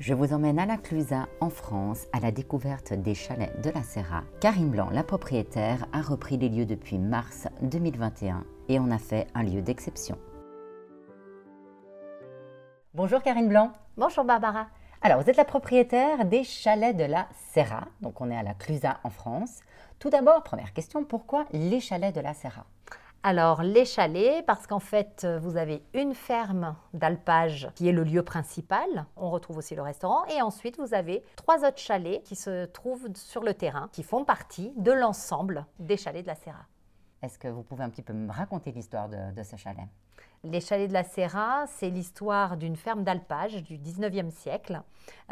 Je vous emmène à la Clusaz, en France, à la découverte des chalets de la Serra. Karine Blanc, la propriétaire, a repris les lieux depuis mars 2021 et en a fait un lieu d'exception. Bonjour Karine Blanc. Bonjour Barbara. Alors, vous êtes la propriétaire des chalets de la Serra, donc on est à la Clusaz en France. Tout d'abord, première question, pourquoi les chalets de la Serra? Alors, les chalets, parce qu'en fait, vous avez une ferme d'alpage qui est le lieu principal. On retrouve aussi le restaurant. Et ensuite, vous avez trois autres chalets qui se trouvent sur le terrain, qui font partie de l'ensemble des chalets de la Serra. Est-ce que vous pouvez un petit peu me raconter l'histoire de, ce chalet? Les chalets de la Serra, c'est l'histoire d'une ferme d'alpage du 19e siècle,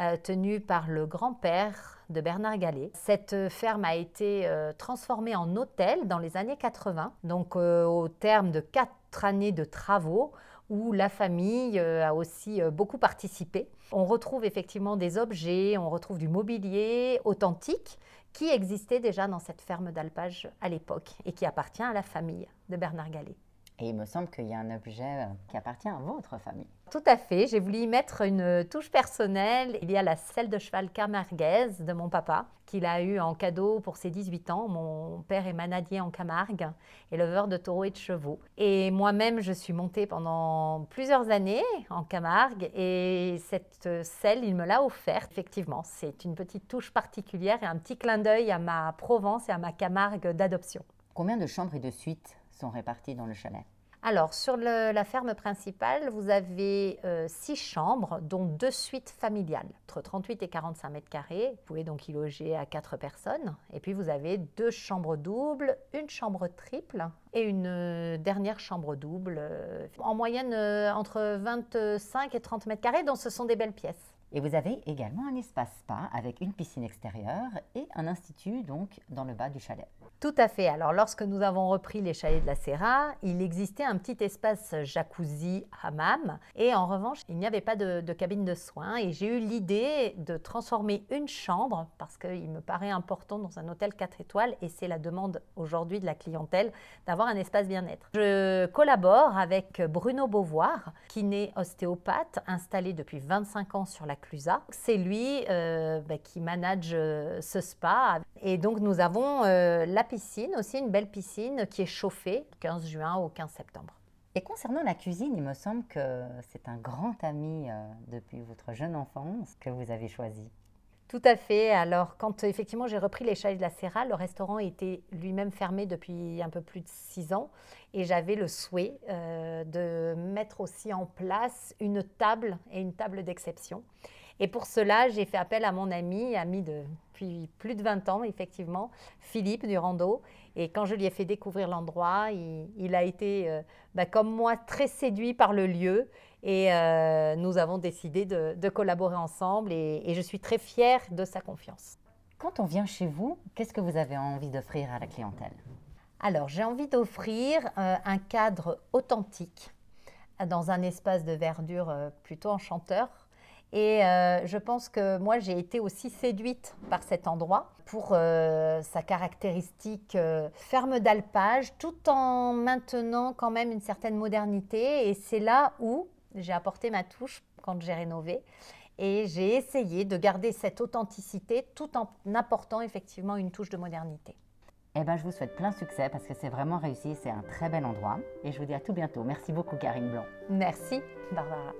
euh, tenue par le grand-père de Bernard Gallet. Cette ferme a été euh, transformée en hôtel dans les années 80, donc euh, au terme de quatre années de travaux où la famille a aussi beaucoup participé. On retrouve effectivement des objets, on retrouve du mobilier authentique qui existait déjà dans cette ferme d'alpage à l'époque et qui appartient à la famille de Bernard Gallet. Et il me semble qu'il y a un objet euh, qui appartient à votre famille. Tout à fait. J'ai voulu y mettre une touche personnelle. Il y a la selle de cheval camarguaise de mon papa, qu'il a eu en cadeau pour ses 18 ans. Mon père est manadier en Camargue, éleveur de taureaux et de chevaux. Et moi-même, je suis montée pendant plusieurs années en Camargue. Et cette selle, il me l'a offerte. Effectivement, c'est une petite touche particulière et un petit clin d'œil à ma Provence et à ma Camargue d'adoption. Combien de chambres et de suites sont répartis dans le chalet? Alors, sur la ferme principale, vous avez euh, six chambres, dont deux suites familiales, entre 38 et 45 mètres carrés. Vous pouvez donc y loger à quatre personnes. Et puis, vous avez deux chambres doubles, une chambre triple et une euh, dernière chambre double, euh, en moyenne entre 25 et 30 mètres carrés, donc ce sont des belles pièces. Et vous avez également un espace spa avec une piscine extérieure et un institut donc dans le bas du chalet. Tout à fait. Alors lorsque nous avons repris les chalets de la Serra, il existait un petit espace jacuzzi hammam et en revanche, il n'y avait pas de, cabine de soins et j'ai eu l'idée de transformer une chambre parce qu'il me paraît important dans un hôtel 4 étoiles et c'est la demande aujourd'hui de la clientèle d'avoir un espace bien-être. Je collabore avec Bruno Beauvoir qui est ostéopathe installé depuis 25 ans sur la C'est lui euh, bah, qui manage euh, ce spa. Et donc nous avons euh, la piscine, aussi une belle piscine qui est chauffée 15 juin au 15 septembre. Et concernant la cuisine, il me semble que c'est un grand ami depuis votre jeune enfance que vous avez choisi. Tout à fait. Alors, quand effectivement j'ai repris les chalets de la Serra, le restaurant était lui-même fermé depuis un peu plus de six ans et j'avais le souhait euh, de mettre aussi en place une table et une table d'exception. Et pour cela, j'ai fait appel à mon ami, ami depuis plus de 20 ans, effectivement, Philippe Durando. Et quand je lui ai fait découvrir l'endroit, il, a été, euh, bah, comme moi, très séduit par le lieu. Et euh, nous avons décidé de, collaborer ensemble. Et, je suis très fière de sa confiance. Quand on vient chez vous, qu'est-ce que vous avez envie d'offrir à la clientèle? Alors, j'ai envie d'offrir euh, un cadre authentique dans un espace de verdure plutôt enchanteur et euh, je pense que moi, j'ai été aussi séduite par cet endroit pour euh, sa caractéristique euh, ferme d'alpage, tout en maintenant quand même une certaine modernité. Et c'est là où j'ai apporté ma touche quand j'ai rénové. Et j'ai essayé de garder cette authenticité tout en apportant effectivement une touche de modernité. Eh ben, je vous souhaite plein succès parce que c'est vraiment réussi, c'est un très bel endroit. Et je vous dis à tout bientôt. Merci beaucoup, Karine Blanc. Merci, Barbara.